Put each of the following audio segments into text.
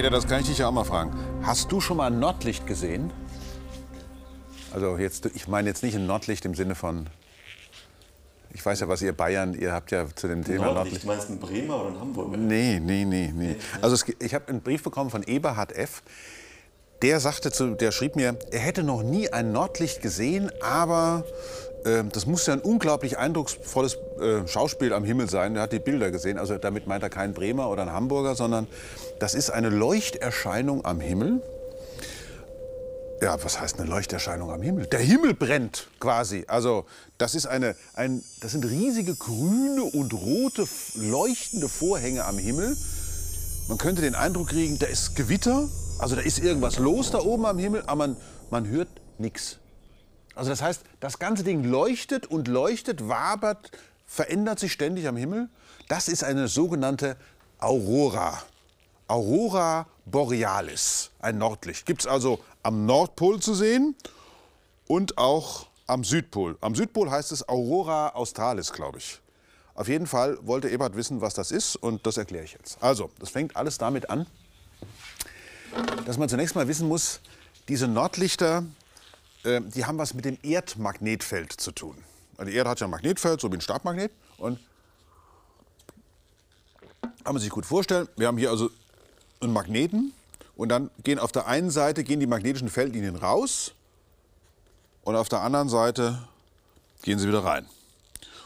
Peter, das kann ich dich ja auch mal fragen. Hast du schon mal ein Nordlicht gesehen? Also jetzt, ich meine jetzt nicht ein Nordlicht im Sinne von. Ich weiß ja, was ihr Bayern, ihr habt ja zu dem Thema Nordlicht. Du meinst ein Bremer oder ein Hamburger? Nee, nee, nee, nee. Also es, ich habe einen Brief bekommen von Eberhard F. Der sagte zu, der schrieb mir, er hätte noch nie ein Nordlicht gesehen, aber das muss ja ein unglaublich eindrucksvolles äh, Schauspiel am Himmel sein. Er hat die Bilder gesehen. Also damit meint er keinen Bremer oder einen Hamburger, sondern das ist eine Leuchterscheinung am Himmel. Ja, was heißt eine Leuchterscheinung am Himmel? Der Himmel brennt quasi. Also das ist eine, ein, das sind riesige grüne und rote leuchtende Vorhänge am Himmel. Man könnte den Eindruck kriegen, da ist Gewitter, also da ist irgendwas los da oben am Himmel, aber man, man hört nichts. Also das heißt, das ganze Ding leuchtet und leuchtet, wabert, verändert sich ständig am Himmel. Das ist eine sogenannte Aurora. Aurora Borealis, ein Nordlicht. Gibt es also am Nordpol zu sehen und auch am Südpol. Am Südpol heißt es Aurora Australis, glaube ich. Auf jeden Fall wollte Ebert wissen, was das ist und das erkläre ich jetzt. Also, das fängt alles damit an, dass man zunächst mal wissen muss, diese Nordlichter, äh, die haben was mit dem Erdmagnetfeld zu tun. Also die Erde hat ja ein Magnetfeld, so wie ein Stabmagnet. Und kann man sich gut vorstellen, wir haben hier also einen Magneten und dann gehen auf der einen Seite gehen die magnetischen Feldlinien raus und auf der anderen Seite gehen sie wieder rein.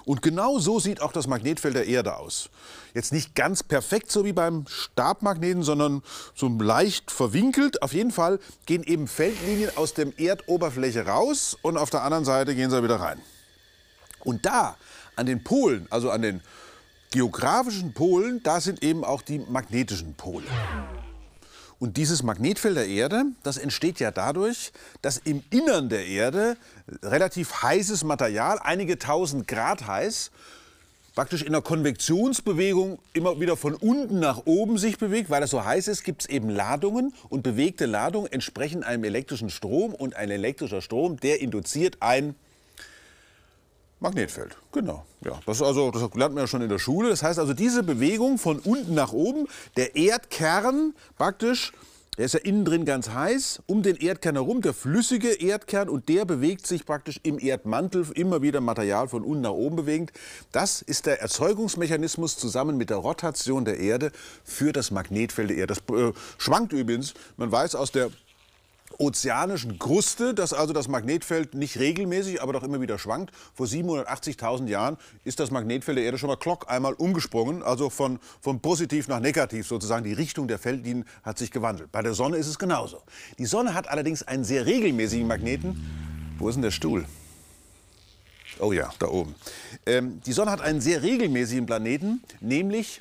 Und genau so sieht auch das Magnetfeld der Erde aus. Jetzt nicht ganz perfekt so wie beim Stabmagneten, sondern so leicht verwinkelt. Auf jeden Fall gehen eben Feldlinien aus dem Erdoberfläche raus und auf der anderen Seite gehen sie wieder rein. Und da, an den Polen, also an den geografischen Polen, da sind eben auch die magnetischen Pole. Und dieses Magnetfeld der Erde, das entsteht ja dadurch, dass im Innern der Erde relativ heißes Material, einige tausend Grad heiß, praktisch in einer Konvektionsbewegung immer wieder von unten nach oben sich bewegt. Weil es so heiß ist, gibt es eben Ladungen und bewegte Ladungen entsprechen einem elektrischen Strom und ein elektrischer Strom, der induziert ein Magnetfeld, genau. Ja, das, also, das lernt man ja schon in der Schule. Das heißt also, diese Bewegung von unten nach oben, der Erdkern praktisch, der ist ja innen drin ganz heiß, um den Erdkern herum, der flüssige Erdkern, und der bewegt sich praktisch im Erdmantel, immer wieder Material von unten nach oben bewegend. Das ist der Erzeugungsmechanismus zusammen mit der Rotation der Erde für das Magnetfeld der Erde. Das äh, schwankt übrigens, man weiß aus der ozeanischen Kruste, dass also das Magnetfeld nicht regelmäßig, aber doch immer wieder schwankt. Vor 780.000 Jahren ist das Magnetfeld der Erde schon mal klock einmal umgesprungen, also von, von positiv nach negativ sozusagen. Die Richtung der Feldlinien hat sich gewandelt. Bei der Sonne ist es genauso. Die Sonne hat allerdings einen sehr regelmäßigen Magneten. Wo ist denn der Stuhl? Oh ja, da oben. Ähm, die Sonne hat einen sehr regelmäßigen Planeten, nämlich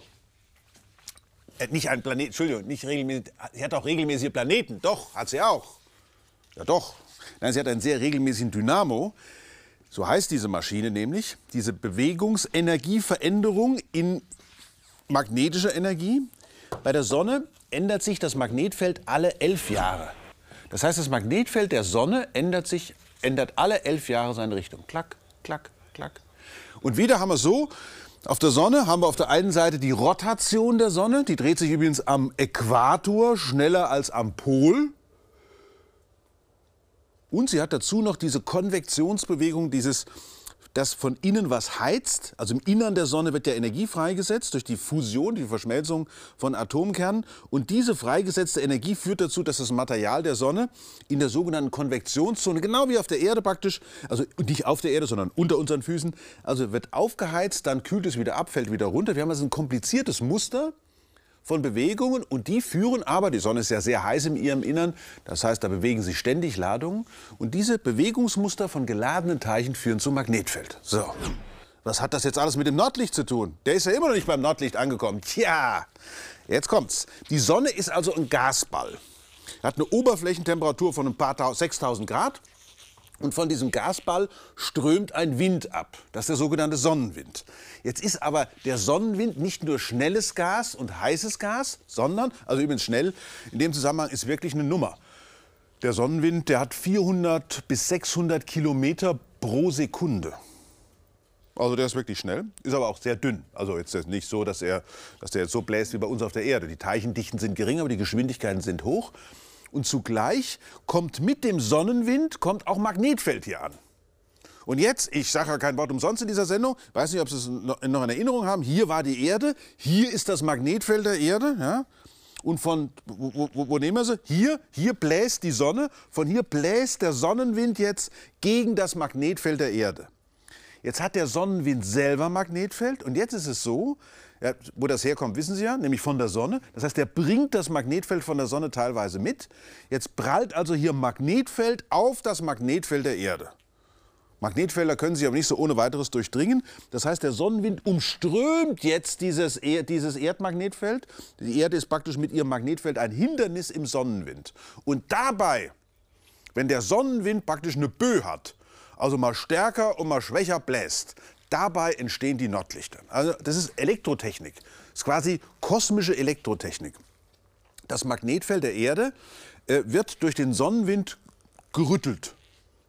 äh, nicht einen Planeten, Entschuldigung, nicht regelmäßig, sie hat auch regelmäßige Planeten, doch, hat sie auch. Ja doch. Nein, sie hat einen sehr regelmäßigen Dynamo. So heißt diese Maschine nämlich, diese Bewegungsenergieveränderung in magnetischer Energie. Bei der Sonne ändert sich das Magnetfeld alle elf Jahre. Das heißt, das Magnetfeld der Sonne ändert sich, ändert alle elf Jahre seine Richtung. Klack, klack, klack. Und wieder haben wir so, auf der Sonne haben wir auf der einen Seite die Rotation der Sonne, die dreht sich übrigens am Äquator schneller als am Pol. Und sie hat dazu noch diese Konvektionsbewegung, dieses, dass von innen was heizt. Also im Innern der Sonne wird ja Energie freigesetzt durch die Fusion, die Verschmelzung von Atomkernen. Und diese freigesetzte Energie führt dazu, dass das Material der Sonne in der sogenannten Konvektionszone, genau wie auf der Erde praktisch, also nicht auf der Erde, sondern unter unseren Füßen, also wird aufgeheizt, dann kühlt es wieder ab, fällt wieder runter. Wir haben also ein kompliziertes Muster von Bewegungen und die führen aber, die Sonne ist ja sehr heiß in ihrem Innern, das heißt, da bewegen sich ständig Ladungen und diese Bewegungsmuster von geladenen Teilchen führen zum Magnetfeld. So. Was hat das jetzt alles mit dem Nordlicht zu tun? Der ist ja immer noch nicht beim Nordlicht angekommen. Tja, jetzt kommt's. Die Sonne ist also ein Gasball. Hat eine Oberflächentemperatur von ein paar 6000 Grad und von diesem Gasball strömt ein Wind ab. Das ist der sogenannte Sonnenwind. Jetzt ist aber der Sonnenwind nicht nur schnelles Gas und heißes Gas, sondern, also übrigens schnell, in dem Zusammenhang ist wirklich eine Nummer. Der Sonnenwind, der hat 400 bis 600 Kilometer pro Sekunde. Also der ist wirklich schnell, ist aber auch sehr dünn. Also jetzt ist nicht so, dass er, dass der jetzt so bläst wie bei uns auf der Erde. Die Teilchendichten sind gering, aber die Geschwindigkeiten sind hoch. Und zugleich kommt mit dem Sonnenwind kommt auch Magnetfeld hier an. Und jetzt, ich sage ja kein Wort umsonst in dieser Sendung, weiß nicht, ob Sie es noch in Erinnerung haben, hier war die Erde, hier ist das Magnetfeld der Erde. Ja? Und von, wo, wo, wo, nehmen wir sie? Hier, hier bläst die Sonne, von hier bläst der Sonnenwind jetzt gegen das Magnetfeld der Erde. Jetzt hat der Sonnenwind selber Magnetfeld und jetzt ist es so, ja, wo das herkommt, wissen Sie ja, nämlich von der Sonne. Das heißt, er bringt das Magnetfeld von der Sonne teilweise mit. Jetzt prallt also hier Magnetfeld auf das Magnetfeld der Erde. Magnetfelder können sich aber nicht so ohne weiteres durchdringen. Das heißt, der Sonnenwind umströmt jetzt dieses, er dieses Erdmagnetfeld. Die Erde ist praktisch mit ihrem Magnetfeld ein Hindernis im Sonnenwind. Und dabei, wenn der Sonnenwind praktisch eine Böe hat, also mal stärker und mal schwächer bläst, dabei entstehen die Nordlichter. Also das ist Elektrotechnik. Das ist quasi kosmische Elektrotechnik. Das Magnetfeld der Erde äh, wird durch den Sonnenwind gerüttelt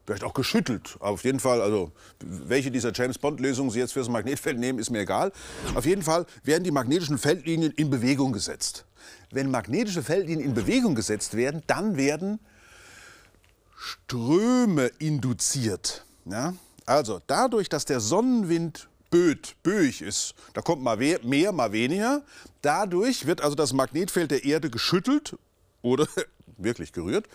vielleicht auch geschüttelt. Auf jeden Fall, also welche dieser James Bond-Lösungen Sie jetzt fürs Magnetfeld nehmen, ist mir egal. Auf jeden Fall werden die magnetischen Feldlinien in Bewegung gesetzt. Wenn magnetische Feldlinien in Bewegung gesetzt werden, dann werden Ströme induziert. Ja? Also dadurch, dass der Sonnenwind böd, böig ist, da kommt mal mehr, mal weniger, dadurch wird also das Magnetfeld der Erde geschüttelt oder wirklich gerührt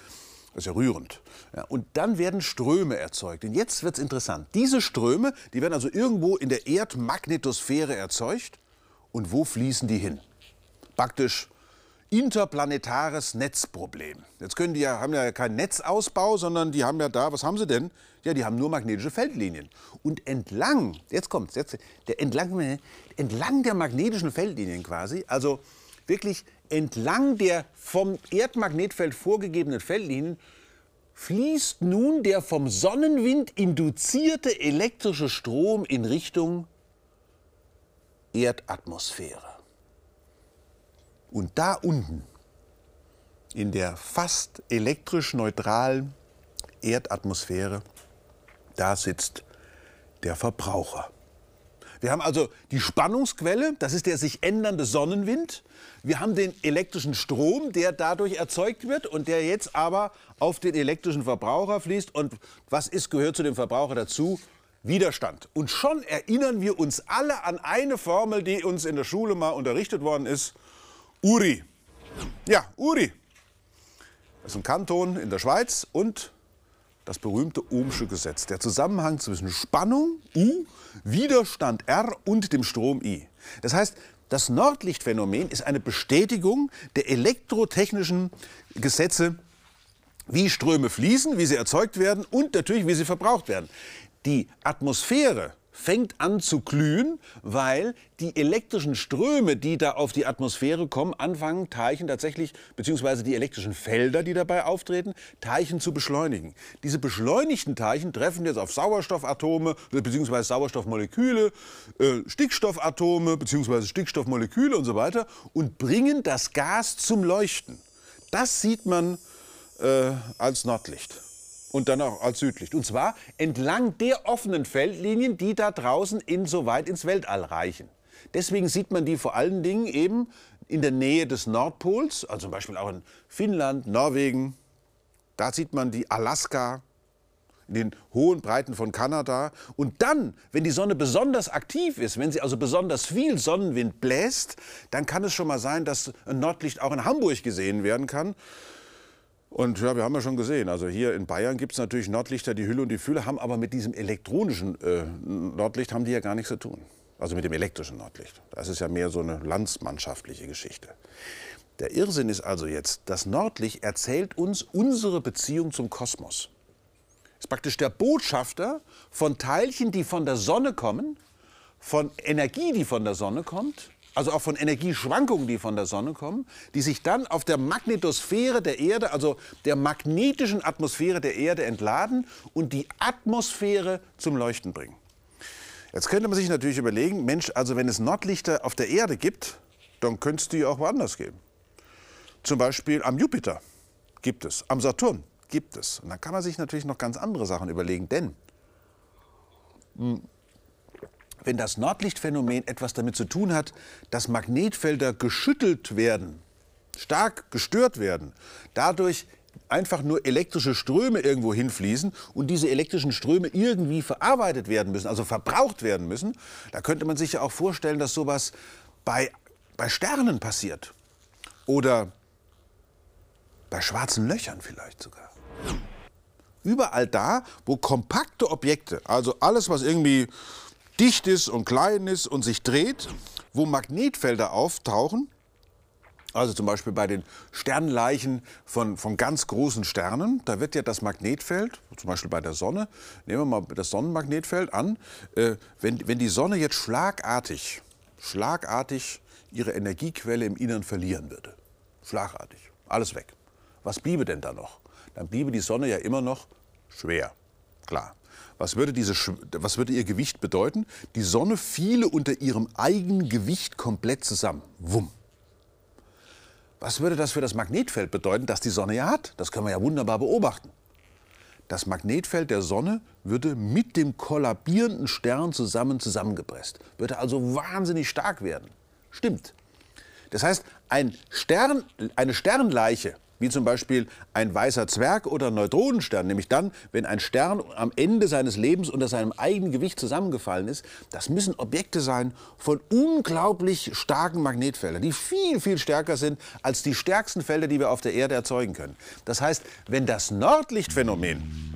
das ist ja rührend. Ja, und dann werden Ströme erzeugt. Und jetzt wird es interessant. Diese Ströme, die werden also irgendwo in der Erdmagnetosphäre erzeugt. Und wo fließen die hin? Praktisch interplanetares Netzproblem. Jetzt können die ja, haben ja keinen Netzausbau, sondern die haben ja da, was haben sie denn? Ja, die haben nur magnetische Feldlinien. Und entlang, jetzt kommt's, jetzt, der entlang, entlang der magnetischen Feldlinien quasi, also wirklich entlang der vom Erdmagnetfeld vorgegebenen Feldlinien fließt nun der vom Sonnenwind induzierte elektrische Strom in Richtung Erdatmosphäre. Und da unten, in der fast elektrisch neutralen Erdatmosphäre, da sitzt der Verbraucher. Wir haben also die Spannungsquelle, das ist der sich ändernde Sonnenwind. Wir haben den elektrischen Strom, der dadurch erzeugt wird und der jetzt aber auf den elektrischen Verbraucher fließt. Und was ist, gehört zu dem Verbraucher dazu? Widerstand. Und schon erinnern wir uns alle an eine Formel, die uns in der Schule mal unterrichtet worden ist. Uri. Ja, Uri. Das ist ein Kanton in der Schweiz und das berühmte Ohmsche Gesetz. Der Zusammenhang zwischen Spannung U, Widerstand R und dem Strom I. Das heißt, das Nordlichtphänomen ist eine Bestätigung der elektrotechnischen Gesetze, wie Ströme fließen, wie sie erzeugt werden und natürlich, wie sie verbraucht werden. Die Atmosphäre fängt an zu glühen, weil die elektrischen Ströme, die da auf die Atmosphäre kommen, anfangen, Teilchen tatsächlich, beziehungsweise die elektrischen Felder, die dabei auftreten, Teilchen zu beschleunigen. Diese beschleunigten Teilchen treffen jetzt auf Sauerstoffatome, beziehungsweise Sauerstoffmoleküle, äh, Stickstoffatome, beziehungsweise Stickstoffmoleküle und so weiter und bringen das Gas zum Leuchten. Das sieht man äh, als Nordlicht und dann auch als Südlicht. Und zwar entlang der offenen Feldlinien, die da draußen insoweit ins Weltall reichen. Deswegen sieht man die vor allen Dingen eben in der Nähe des Nordpols, also zum Beispiel auch in Finnland, Norwegen. Da sieht man die Alaska, in den hohen Breiten von Kanada. Und dann, wenn die Sonne besonders aktiv ist, wenn sie also besonders viel Sonnenwind bläst, dann kann es schon mal sein, dass ein Nordlicht auch in Hamburg gesehen werden kann. Und ja, wir haben ja schon gesehen, also hier in Bayern gibt es natürlich Nordlichter, die Hülle und die Fülle, haben aber mit diesem elektronischen äh, Nordlicht haben die ja gar nichts zu tun. Also mit dem elektrischen Nordlicht. Das ist ja mehr so eine landsmannschaftliche Geschichte. Der Irrsinn ist also jetzt, das Nordlicht erzählt uns unsere Beziehung zum Kosmos. Ist praktisch der Botschafter von Teilchen, die von der Sonne kommen, von Energie, die von der Sonne kommt also auch von Energieschwankungen, die von der Sonne kommen, die sich dann auf der Magnetosphäre der Erde, also der magnetischen Atmosphäre der Erde entladen und die Atmosphäre zum Leuchten bringen. Jetzt könnte man sich natürlich überlegen, Mensch, also wenn es Nordlichter auf der Erde gibt, dann könnte es die auch woanders geben. Zum Beispiel am Jupiter gibt es, am Saturn gibt es. Und dann kann man sich natürlich noch ganz andere Sachen überlegen, denn hm, wenn das Nordlichtphänomen etwas damit zu tun hat, dass Magnetfelder geschüttelt werden, stark gestört werden, dadurch einfach nur elektrische Ströme irgendwo hinfließen und diese elektrischen Ströme irgendwie verarbeitet werden müssen, also verbraucht werden müssen, da könnte man sich ja auch vorstellen, dass sowas bei, bei Sternen passiert. Oder bei schwarzen Löchern vielleicht sogar. Überall da, wo kompakte Objekte, also alles, was irgendwie dicht ist und klein ist und sich dreht, wo Magnetfelder auftauchen, also zum Beispiel bei den Sternleichen von, von ganz großen Sternen, da wird ja das Magnetfeld, zum Beispiel bei der Sonne, nehmen wir mal das Sonnenmagnetfeld an, äh, wenn, wenn die Sonne jetzt schlagartig, schlagartig ihre Energiequelle im Innern verlieren würde, schlagartig, alles weg, was bliebe denn da noch? Dann bliebe die Sonne ja immer noch schwer, klar. Was würde, diese, was würde ihr Gewicht bedeuten? Die Sonne fiele unter ihrem eigenen Gewicht komplett zusammen. Wumm. Was würde das für das Magnetfeld bedeuten, das die Sonne ja hat? Das können wir ja wunderbar beobachten. Das Magnetfeld der Sonne würde mit dem kollabierenden Stern zusammen zusammengepresst, würde also wahnsinnig stark werden. Stimmt. Das heißt, ein Stern, eine Sternleiche wie zum Beispiel ein weißer Zwerg oder ein Neutronenstern, nämlich dann, wenn ein Stern am Ende seines Lebens unter seinem eigenen Gewicht zusammengefallen ist, das müssen Objekte sein von unglaublich starken Magnetfeldern, die viel, viel stärker sind als die stärksten Felder, die wir auf der Erde erzeugen können. Das heißt, wenn das Nordlichtphänomen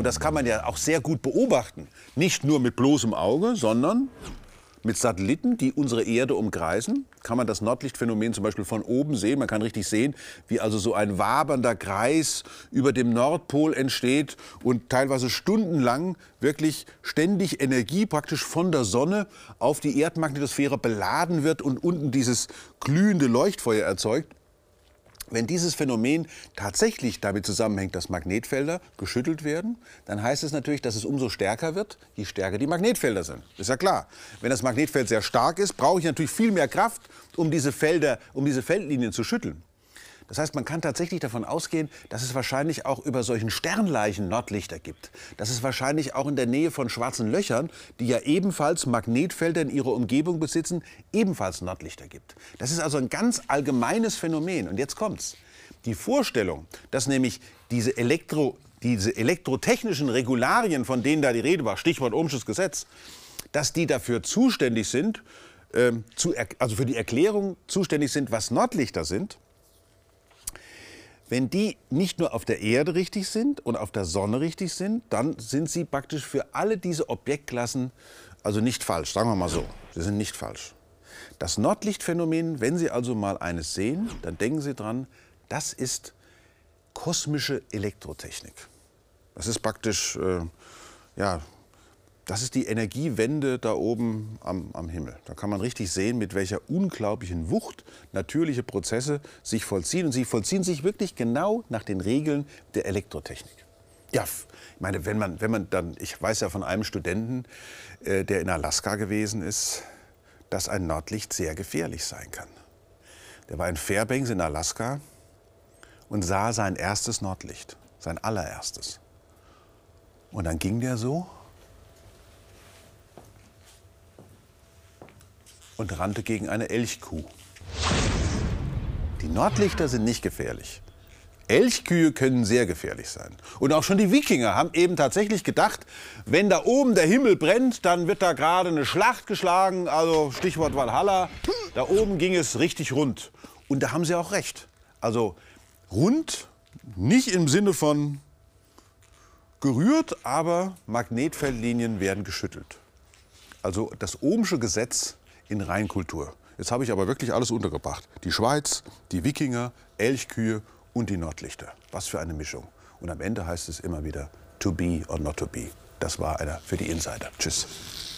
und das kann man ja auch sehr gut beobachten. Nicht nur mit bloßem Auge, sondern mit Satelliten, die unsere Erde umkreisen, kann man das Nordlichtphänomen zum Beispiel von oben sehen. Man kann richtig sehen, wie also so ein wabernder Kreis über dem Nordpol entsteht und teilweise stundenlang wirklich ständig Energie praktisch von der Sonne auf die Erdmagnetosphäre beladen wird und unten dieses glühende Leuchtfeuer erzeugt. Wenn dieses Phänomen tatsächlich damit zusammenhängt, dass Magnetfelder geschüttelt werden, dann heißt es natürlich, dass es umso stärker wird, je stärker die Magnetfelder sind. Ist ja klar. Wenn das Magnetfeld sehr stark ist, brauche ich natürlich viel mehr Kraft, um diese Felder, um diese Feldlinien zu schütteln. Das heißt, man kann tatsächlich davon ausgehen, dass es wahrscheinlich auch über solchen Sternleichen Nordlichter gibt. Dass es wahrscheinlich auch in der Nähe von schwarzen Löchern, die ja ebenfalls Magnetfelder in ihrer Umgebung besitzen, ebenfalls Nordlichter gibt. Das ist also ein ganz allgemeines Phänomen. Und jetzt kommt's. Die Vorstellung, dass nämlich diese Elektro diese elektrotechnischen Regularien, von denen da die Rede war, Stichwort Ohmsches Gesetz, dass die dafür zuständig sind, äh, zu, also für die Erklärung zuständig sind, was Nordlichter sind, wenn die nicht nur auf der Erde richtig sind und auf der Sonne richtig sind, dann sind sie praktisch für alle diese Objektklassen also nicht falsch, sagen wir mal so. Sie sind nicht falsch. Das Nordlichtphänomen, wenn Sie also mal eines sehen, dann denken Sie dran, das ist kosmische Elektrotechnik. Das ist praktisch äh, ja, das ist die Energiewende da oben am, am, Himmel. Da kann man richtig sehen, mit welcher unglaublichen Wucht natürliche Prozesse sich vollziehen. Und sie vollziehen sich wirklich genau nach den Regeln der Elektrotechnik. Ja, ich meine, wenn man, wenn man dann, ich weiß ja von einem Studenten, äh, der in Alaska gewesen ist, dass ein Nordlicht sehr gefährlich sein kann. Der war in Fairbanks in Alaska und sah sein erstes Nordlicht, sein allererstes. Und dann ging der so und rannte gegen eine Elchkuh. Die Nordlichter sind nicht gefährlich. Elchkühe können sehr gefährlich sein. Und auch schon die Wikinger haben eben tatsächlich gedacht, wenn da oben der Himmel brennt, dann wird da gerade eine Schlacht geschlagen, also Stichwort Valhalla. Da oben ging es richtig rund. Und da haben sie auch recht. Also rund, nicht im Sinne von gerührt, aber Magnetfeldlinien werden geschüttelt. Also das Ohmsche Gesetz in Rheinkultur. Jetzt habe ich aber wirklich alles untergebracht. Die Schweiz, die Wikinger, Elchkühe und die Nordlichter. Was für eine Mischung. Und am Ende heißt es immer wieder to be or not to be. Das war einer für die Insider. Tschüss.